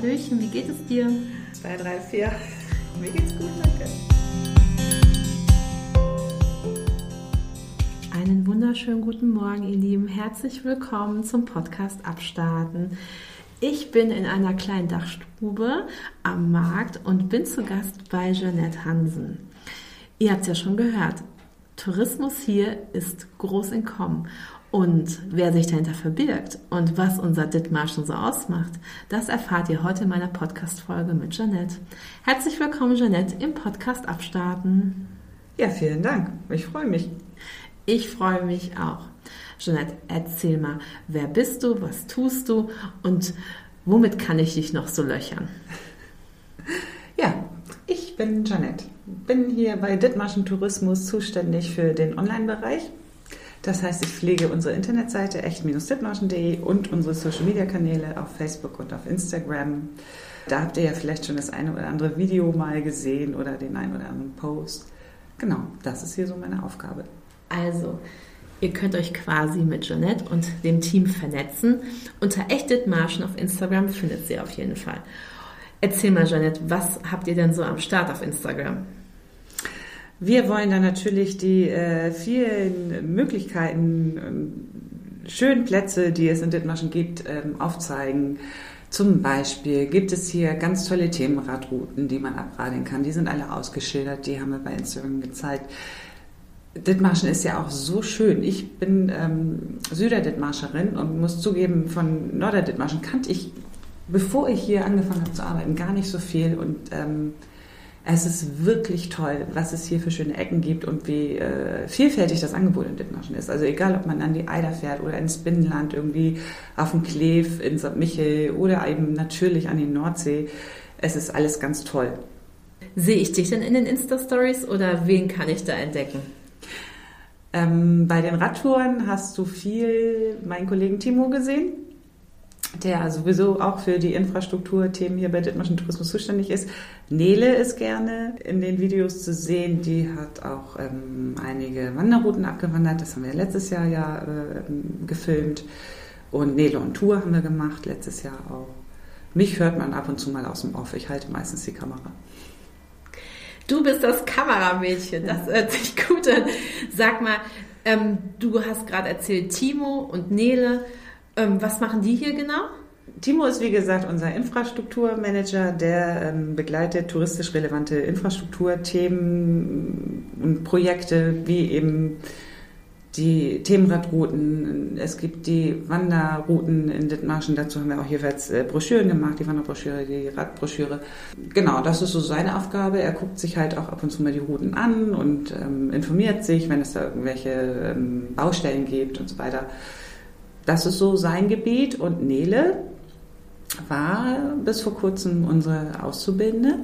Hallöchen, wie geht es dir? 2, 3, 4. Mir geht's gut, danke. Einen wunderschönen guten Morgen, ihr Lieben. Herzlich willkommen zum Podcast Abstarten. Ich bin in einer kleinen Dachstube am Markt und bin zu Gast bei Jeanette Hansen. Ihr habt es ja schon gehört. Tourismus hier ist groß in Kommen. Und wer sich dahinter verbirgt und was unser Dithmarschen so ausmacht, das erfahrt ihr heute in meiner Podcast-Folge mit Jeanette. Herzlich willkommen, Jeanette, im Podcast Abstarten. Ja, vielen Dank. Ich freue mich. Ich freue mich auch. Jeanette, erzähl mal, wer bist du, was tust du und womit kann ich dich noch so löchern? Ja, ich bin Jeanette. Bin hier bei Dithmarschen Tourismus zuständig für den Online-Bereich das heißt, ich pflege unsere Internetseite echt-dithmarschen.de und unsere Social-Media-Kanäle auf Facebook und auf Instagram. Da habt ihr ja vielleicht schon das eine oder andere Video mal gesehen oder den einen oder anderen Post. Genau, das ist hier so meine Aufgabe. Also, ihr könnt euch quasi mit Jeanette und dem Team vernetzen. Unter Echtdithmarschen auf Instagram findet sie auf jeden Fall. Erzähl mal, Jeanette, was habt ihr denn so am Start auf Instagram? Wir wollen dann natürlich die äh, vielen Möglichkeiten, äh, schönen Plätze, die es in Dithmarschen gibt, ähm, aufzeigen. Zum Beispiel gibt es hier ganz tolle Themenradrouten, die man abradeln kann. Die sind alle ausgeschildert, die haben wir bei Instagram gezeigt. Dithmarschen ist ja auch so schön. Ich bin ähm, Süder-Dithmarscherin und muss zugeben, von Norder-Dithmarschen kannte ich, bevor ich hier angefangen habe zu arbeiten, gar nicht so viel und ähm, es ist wirklich toll, was es hier für schöne Ecken gibt und wie äh, vielfältig das Angebot in Dithmarschen ist. Also egal, ob man an die Eider fährt oder ins Binnenland, irgendwie auf dem Kleef, in St. Michel oder eben natürlich an die Nordsee. Es ist alles ganz toll. Sehe ich dich denn in den Insta-Stories oder wen kann ich da entdecken? Ähm, bei den Radtouren hast du viel meinen Kollegen Timo gesehen der sowieso auch für die Infrastrukturthemen hier bei Dithmarschen Tourismus zuständig ist. Nele ist gerne in den Videos zu sehen. Die hat auch ähm, einige Wanderrouten abgewandert. Das haben wir letztes Jahr ja äh, gefilmt. Und Nele und Tour haben wir gemacht, letztes Jahr auch. Mich hört man ab und zu mal aus dem Off. Ich halte meistens die Kamera. Du bist das Kameramädchen, das hört sich gut an. Sag mal, ähm, du hast gerade erzählt, Timo und Nele ähm, was machen die hier genau? Timo ist wie gesagt unser Infrastrukturmanager, der ähm, begleitet touristisch relevante Infrastrukturthemen und Projekte wie eben die Themenradrouten. Es gibt die Wanderrouten in Dithmarschen. Dazu haben wir auch jeweils äh, Broschüren gemacht, die Wanderbroschüre, die Radbroschüre. Genau, das ist so seine Aufgabe. Er guckt sich halt auch ab und zu mal die Routen an und ähm, informiert sich, wenn es da irgendwelche ähm, Baustellen gibt und so weiter. Das ist so sein Gebiet. Und Nele war bis vor kurzem unsere Auszubildende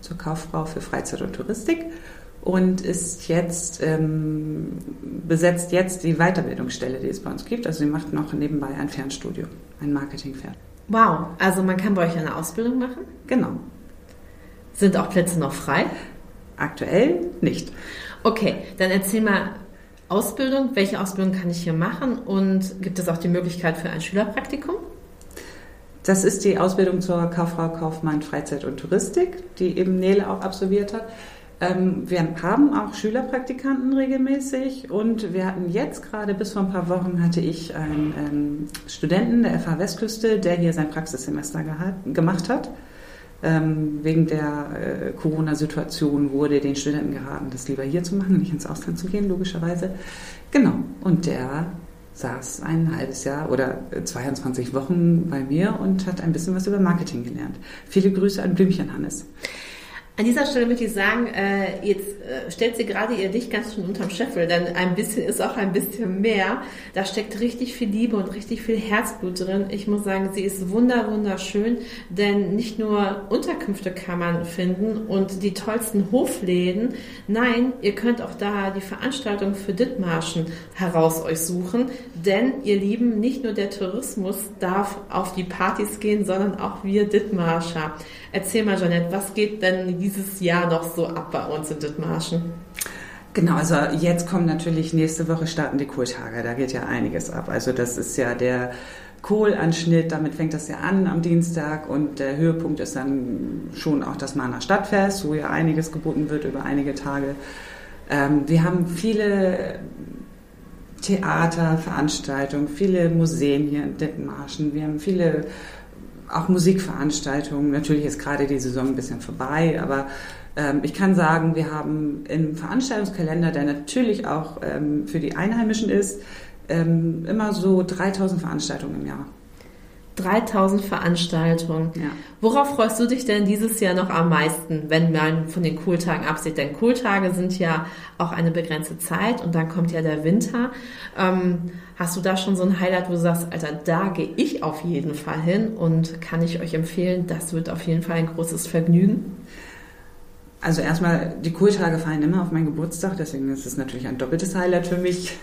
zur Kauffrau für Freizeit und Touristik und ist jetzt ähm, besetzt jetzt die Weiterbildungsstelle, die es bei uns gibt. Also sie macht noch nebenbei ein Fernstudium, ein Marketingfern. Wow, also man kann bei euch eine Ausbildung machen? Genau. Sind auch Plätze noch frei? Aktuell nicht. Okay, dann erzähl mal, Ausbildung. Welche Ausbildung kann ich hier machen? Und gibt es auch die Möglichkeit für ein Schülerpraktikum? Das ist die Ausbildung zur Kauffrau Kaufmann Freizeit und Touristik, die eben Nele auch absolviert hat. Ähm, wir haben auch Schülerpraktikanten regelmäßig und wir hatten jetzt gerade bis vor ein paar Wochen hatte ich einen ähm, Studenten der FH Westküste, der hier sein Praxissemester gemacht hat. Ähm, wegen der äh, Corona-Situation wurde den Studenten geraten, das lieber hier zu machen, nicht ins Ausland zu gehen, logischerweise. Genau. Und der saß ein halbes Jahr oder 22 Wochen bei mir und hat ein bisschen was über Marketing gelernt. Viele Grüße an Blümchen Hannes. An dieser Stelle möchte ich sagen, äh, jetzt äh, stellt sie gerade ihr Licht ganz schön unterm Scheffel, denn ein bisschen ist auch ein bisschen mehr. Da steckt richtig viel Liebe und richtig viel Herzblut drin. Ich muss sagen, sie ist wunder wunderschön, denn nicht nur Unterkünfte kann man finden und die tollsten Hofläden. Nein, ihr könnt auch da die Veranstaltung für Dithmarschen heraus euch suchen, denn ihr Lieben, nicht nur der Tourismus darf auf die Partys gehen, sondern auch wir Dithmarscher. Erzähl mal, Jeanette, was geht denn dieses Jahr noch so ab bei uns in Dithmarschen? Genau, also jetzt kommen natürlich nächste Woche starten die Kohltage, da geht ja einiges ab. Also das ist ja der Kohlanschnitt, damit fängt das ja an am Dienstag und der Höhepunkt ist dann schon auch das Mahner Stadtfest, wo ja einiges geboten wird über einige Tage. Ähm, wir haben viele Theaterveranstaltungen, viele Museen hier in Dithmarschen, wir haben viele auch Musikveranstaltungen. Natürlich ist gerade die Saison ein bisschen vorbei, aber ähm, ich kann sagen, wir haben im Veranstaltungskalender, der natürlich auch ähm, für die Einheimischen ist, ähm, immer so 3000 Veranstaltungen im Jahr. 3000 Veranstaltungen. Ja. Worauf freust du dich denn dieses Jahr noch am meisten, wenn man von den Kohltagen absieht? Denn Kohltage sind ja auch eine begrenzte Zeit und dann kommt ja der Winter. Ähm, hast du da schon so ein Highlight, wo du sagst, Alter, da gehe ich auf jeden Fall hin und kann ich euch empfehlen, das wird auf jeden Fall ein großes Vergnügen? Also erstmal, die Kohltage fallen immer auf meinen Geburtstag, deswegen ist es natürlich ein doppeltes Highlight für mich.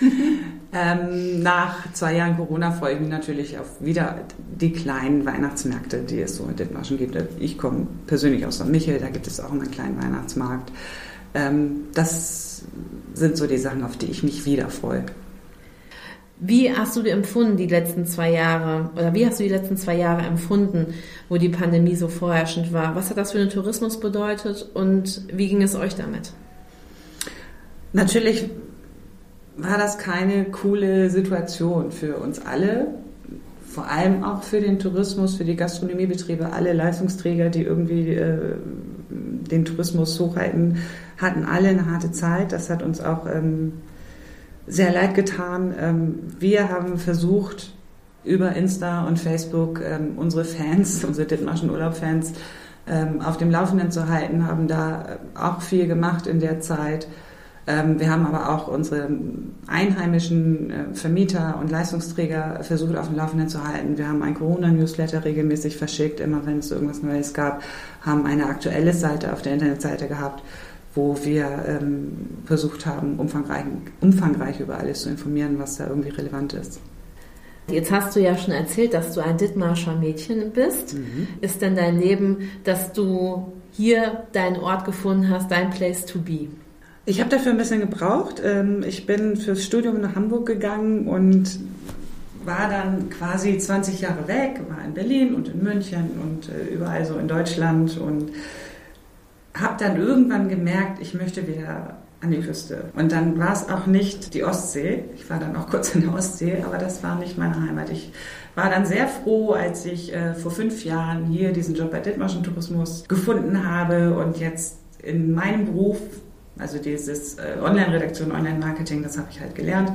ähm, nach zwei Jahren Corona freue ich mich natürlich auf wieder die kleinen Weihnachtsmärkte, die es so in Dithmarschen gibt. Ich komme persönlich aus St. Michel, da gibt es auch immer einen kleinen Weihnachtsmarkt. Ähm, das sind so die Sachen, auf die ich mich wieder freue. Wie hast du empfunden die letzten zwei Jahre oder wie hast du die letzten zwei Jahre empfunden, wo die Pandemie so vorherrschend war? Was hat das für den Tourismus bedeutet und wie ging es euch damit? Natürlich war das keine coole Situation für uns alle. Vor allem auch für den Tourismus, für die Gastronomiebetriebe, alle Leistungsträger, die irgendwie äh, den Tourismus hochhalten, hatten alle eine harte Zeit. Das hat uns auch ähm, sehr leid getan. Ähm, wir haben versucht, über Insta und Facebook ähm, unsere Fans, unsere Dithmarschen Urlaub-Fans, ähm, auf dem Laufenden zu halten, haben da auch viel gemacht in der Zeit wir haben aber auch unsere einheimischen äh, Vermieter und Leistungsträger versucht auf dem Laufenden zu halten. Wir haben ein Corona-Newsletter regelmäßig verschickt, immer wenn es irgendwas Neues gab, haben eine aktuelle Seite auf der Internetseite gehabt, wo wir ähm, versucht haben, umfangreich, umfangreich über alles zu informieren, was da irgendwie relevant ist. Jetzt hast du ja schon erzählt, dass du ein Dithmarscher Mädchen bist. Mhm. Ist denn dein Leben, dass du hier deinen Ort gefunden hast, dein Place to be? Ich habe dafür ein bisschen gebraucht. Ähm, ich bin fürs Studium nach Hamburg gegangen und war dann quasi 20 Jahre weg, war in Berlin und in München und äh, überall so in Deutschland und habe dann irgendwann gemerkt, ich möchte wieder an die Küste. Und dann war es auch nicht die Ostsee. Ich war dann auch kurz in der Ostsee, aber das war nicht meine Heimat. Ich war dann sehr froh, als ich äh, vor fünf Jahren hier diesen Job bei Dithmarschen Tourismus gefunden habe und jetzt in meinem Beruf also dieses äh, Online-Redaktion, Online-Marketing, das habe ich halt gelernt,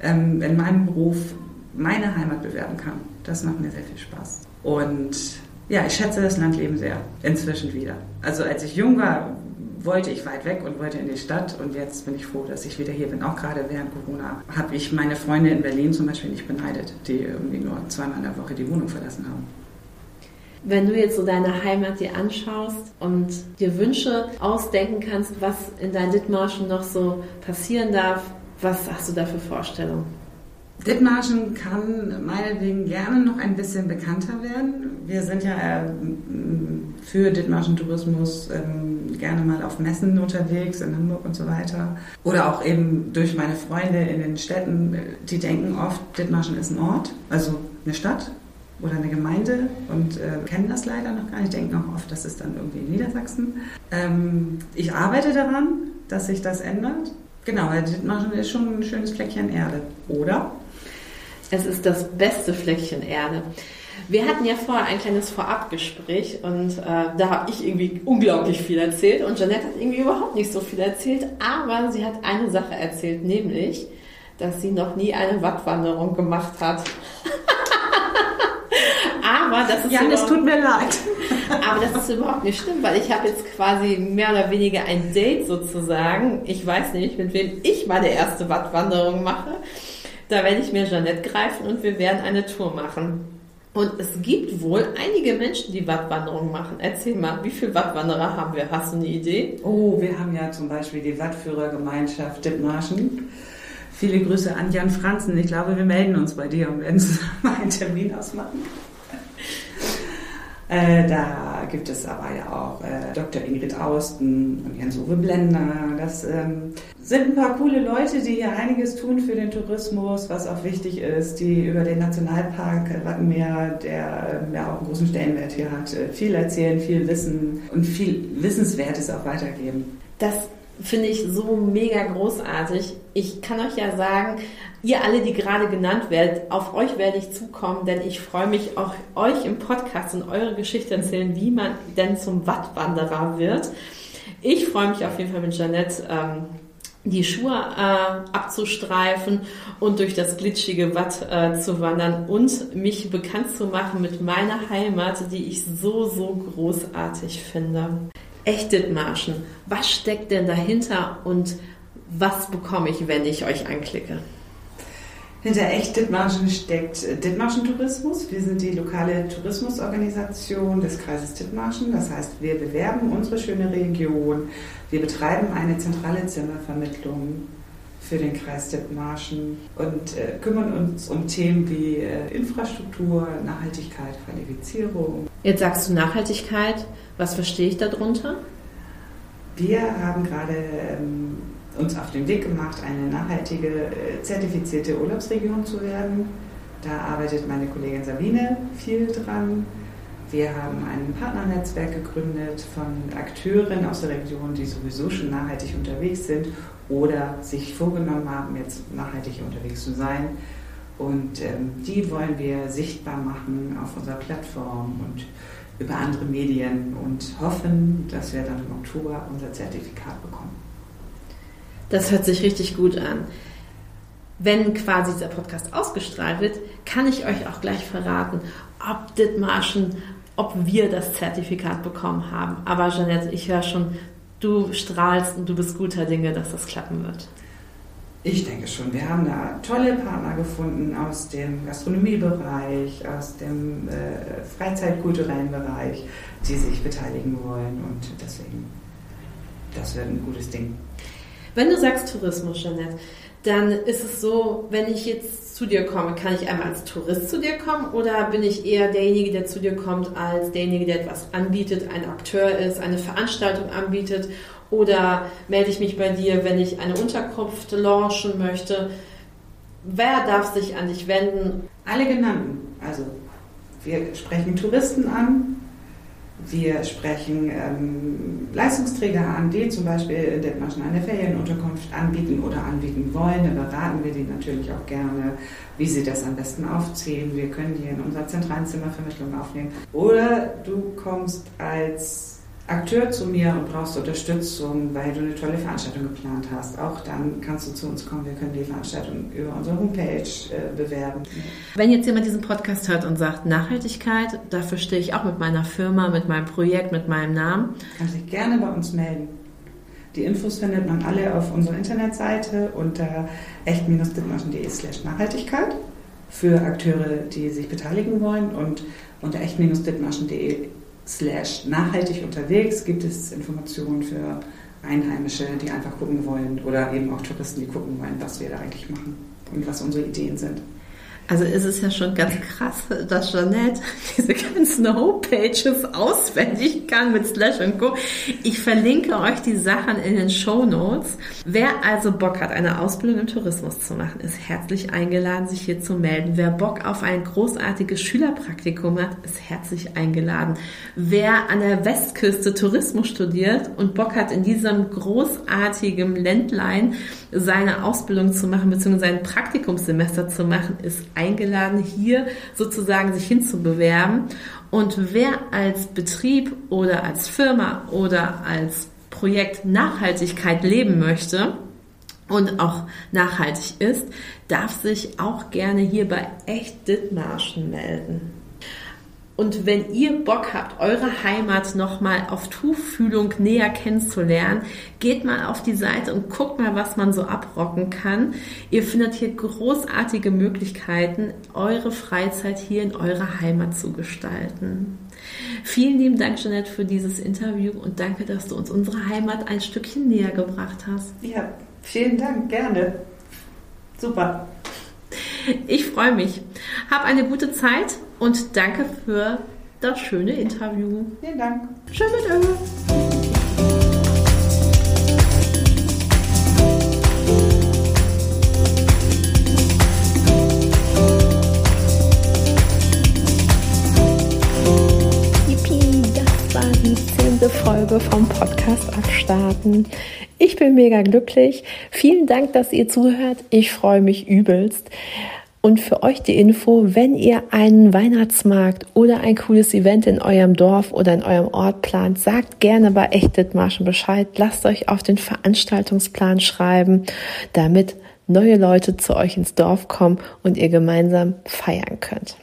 ähm, in meinem Beruf meine Heimat bewerben kann. Das macht mir sehr viel Spaß. Und ja, ich schätze das Landleben sehr, inzwischen wieder. Also als ich jung war, wollte ich weit weg und wollte in die Stadt und jetzt bin ich froh, dass ich wieder hier bin. Auch gerade während Corona habe ich meine Freunde in Berlin zum Beispiel nicht beneidet, die irgendwie nur zweimal in der Woche die Wohnung verlassen haben. Wenn du jetzt so deine Heimat dir anschaust und dir Wünsche ausdenken kannst, was in deinen Dithmarschen noch so passieren darf, was hast du da für Vorstellungen? Dithmarschen kann meinetwegen gerne noch ein bisschen bekannter werden. Wir sind ja äh, für Dithmarschen Tourismus ähm, gerne mal auf Messen unterwegs in Hamburg und so weiter. Oder auch eben durch meine Freunde in den Städten, die denken oft, Dithmarschen ist ein Ort, also eine Stadt oder eine Gemeinde und äh, kennen das leider noch gar nicht, denken auch oft, das ist dann irgendwie in Niedersachsen. Ähm, ich arbeite daran, dass sich das ändert. Genau, weil Dithmarschen ist schon ein schönes Fleckchen Erde, oder? Es ist das beste Fleckchen Erde. Wir hatten ja vorher ein kleines Vorabgespräch und äh, da habe ich irgendwie unglaublich viel erzählt und Janette hat irgendwie überhaupt nicht so viel erzählt, aber sie hat eine Sache erzählt, nämlich, dass sie noch nie eine Wattwanderung gemacht hat. Aber das ist Jan, es tut mir leid. aber das ist überhaupt nicht schlimm, weil ich habe jetzt quasi mehr oder weniger ein Date sozusagen. Ich weiß nämlich, mit wem ich meine erste Wattwanderung mache. Da werde ich mir Jeanette greifen und wir werden eine Tour machen. Und es gibt wohl einige Menschen, die Wattwanderungen machen. Erzähl mal, wie viele Wattwanderer haben wir? Hast du eine Idee? Oh, wir haben ja zum Beispiel die Wattführergemeinschaft Dithmarschen. Viele Grüße an Jan Franzen. Ich glaube, wir melden uns bei dir und werden zusammen einen Termin ausmachen. Äh, da gibt es aber ja auch äh, Dr. Ingrid Austen und Jens-Uwe Blender. Das ähm, sind ein paar coole Leute, die hier einiges tun für den Tourismus, was auch wichtig ist, die über den Nationalpark Wattenmeer, der ähm, ja auch einen großen Stellenwert hier hat, äh, viel erzählen, viel wissen und viel Wissenswertes auch weitergeben. Das finde ich so mega großartig. Ich kann euch ja sagen, ihr alle, die gerade genannt werdet, auf euch werde ich zukommen, denn ich freue mich auch, euch im Podcast und eure Geschichte erzählen, wie man denn zum Wattwanderer wird. Ich freue mich auf jeden Fall mit Janette. Ähm, die Schuhe äh, abzustreifen und durch das glitschige Watt äh, zu wandern und mich bekannt zu machen mit meiner Heimat, die ich so, so großartig finde. Echt Dithmarschen, was steckt denn dahinter und was bekomme ich, wenn ich euch anklicke? Hinter echt Dithmarschen steckt äh, Dithmarschen Tourismus. Wir sind die lokale Tourismusorganisation des Kreises Dithmarschen. Das heißt, wir bewerben unsere schöne Region. Wir betreiben eine zentrale Zimmervermittlung für den Kreis Dithmarschen und äh, kümmern uns um Themen wie äh, Infrastruktur, Nachhaltigkeit, Qualifizierung. Jetzt sagst du Nachhaltigkeit. Was verstehe ich darunter? Wir haben gerade ähm, uns auf den Weg gemacht, eine nachhaltige, äh, zertifizierte Urlaubsregion zu werden. Da arbeitet meine Kollegin Sabine viel dran. Wir haben ein Partnernetzwerk gegründet von Akteuren aus der Region, die sowieso schon nachhaltig unterwegs sind oder sich vorgenommen haben, jetzt nachhaltig unterwegs zu sein. Und ähm, die wollen wir sichtbar machen auf unserer Plattform und über andere Medien und hoffen, dass wir dann im Oktober unser Zertifikat bekommen. Das hört sich richtig gut an. Wenn quasi dieser Podcast ausgestrahlt wird, kann ich euch auch gleich verraten, ob Dithmarschen, ob wir das Zertifikat bekommen haben. Aber Jeanette, ich höre schon, du strahlst und du bist guter Dinge, dass das klappen wird. Ich denke schon. Wir haben da tolle Partner gefunden aus dem Gastronomiebereich, aus dem äh, Freizeitkulturellen Bereich, die sich beteiligen wollen. Und deswegen, das wird ein gutes Ding. Wenn du sagst Tourismus, Jeanette, dann ist es so, wenn ich jetzt zu dir komme, kann ich einmal als Tourist zu dir kommen oder bin ich eher derjenige, der zu dir kommt, als derjenige, der etwas anbietet, ein Akteur ist, eine Veranstaltung anbietet oder melde ich mich bei dir, wenn ich eine Unterkunft launchen möchte? Wer darf sich an dich wenden? Alle genannten. Also wir sprechen Touristen an, wir sprechen ähm, Leistungsträger an, die zum Beispiel in Dithmarschen eine Ferienunterkunft anbieten oder anbieten wollen. Da beraten wir die natürlich auch gerne, wie sie das am besten aufziehen. Wir können die in unserer zentralen Zimmervermittlung aufnehmen. Oder du kommst als Akteur zu mir und brauchst Unterstützung, weil du eine tolle Veranstaltung geplant hast, auch dann kannst du zu uns kommen. Wir können die Veranstaltung über unsere Homepage äh, bewerben. Wenn jetzt jemand diesen Podcast hört und sagt Nachhaltigkeit, dafür stehe ich auch mit meiner Firma, mit meinem Projekt, mit meinem Namen. Kann sich gerne bei uns melden. Die Infos findet man alle auf unserer Internetseite unter echt-dithmarschen.de slash Nachhaltigkeit für Akteure, die sich beteiligen wollen und unter echt-dithmarschen.de slash nachhaltig unterwegs gibt es Informationen für Einheimische, die einfach gucken wollen oder eben auch Touristen, die gucken wollen, was wir da eigentlich machen und was unsere Ideen sind. Also ist es ja schon ganz krass, dass Jeanette diese ganzen Homepages auswendig kann mit Slash und Co. Ich verlinke euch die Sachen in den Show Notes. Wer also Bock hat, eine Ausbildung im Tourismus zu machen, ist herzlich eingeladen, sich hier zu melden. Wer Bock auf ein großartiges Schülerpraktikum hat, ist herzlich eingeladen. Wer an der Westküste Tourismus studiert und Bock hat, in diesem großartigen Ländlein seine Ausbildung zu machen, beziehungsweise sein Praktikumssemester zu machen, ist eingeladen, hier sozusagen sich hinzubewerben. Und wer als Betrieb oder als Firma oder als Projekt Nachhaltigkeit leben möchte, und auch nachhaltig ist, darf sich auch gerne hier bei Echt Dithmarschen melden. Und wenn ihr Bock habt, eure Heimat nochmal auf Tuchfühlung näher kennenzulernen, geht mal auf die Seite und guckt mal, was man so abrocken kann. Ihr findet hier großartige Möglichkeiten, eure Freizeit hier in eurer Heimat zu gestalten. Vielen lieben Dank, Jeanette, für dieses Interview und danke, dass du uns unsere Heimat ein Stückchen näher gebracht hast. Ja, vielen Dank, gerne. Super. Ich freue mich. Hab eine gute Zeit und danke für das schöne Interview. Vielen Dank. Schön mit euch. Folge vom Podcast abstarten. Ich bin mega glücklich. Vielen Dank, dass ihr zuhört. Ich freue mich übelst. Und für euch die Info, wenn ihr einen Weihnachtsmarkt oder ein cooles Event in eurem Dorf oder in eurem Ort plant, sagt gerne bei Echtditmarschen Bescheid. Lasst euch auf den Veranstaltungsplan schreiben, damit neue Leute zu euch ins Dorf kommen und ihr gemeinsam feiern könnt.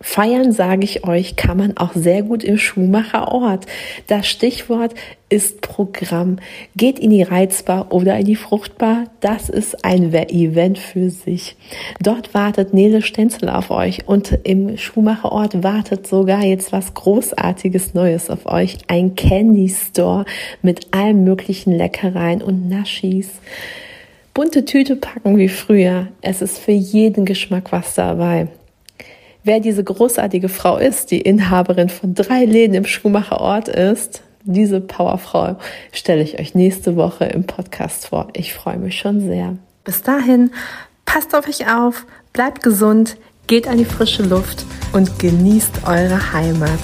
Feiern, sage ich euch, kann man auch sehr gut im Schuhmacherort. Das Stichwort ist Programm. Geht in die Reizbar oder in die Fruchtbar. Das ist ein Event für sich. Dort wartet Nele Stenzel auf euch und im Schuhmacherort wartet sogar jetzt was Großartiges Neues auf euch. Ein Candy Store mit allen möglichen Leckereien und Naschis. Bunte Tüte packen wie früher. Es ist für jeden Geschmack was dabei. Wer diese großartige Frau ist, die Inhaberin von drei Läden im Schuhmacherort ist, diese Powerfrau stelle ich euch nächste Woche im Podcast vor. Ich freue mich schon sehr. Bis dahin, passt auf euch auf, bleibt gesund, geht an die frische Luft und genießt eure Heimat.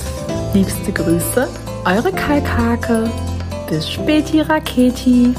Liebste Grüße, eure Kalkhake. Bis späti Raketi.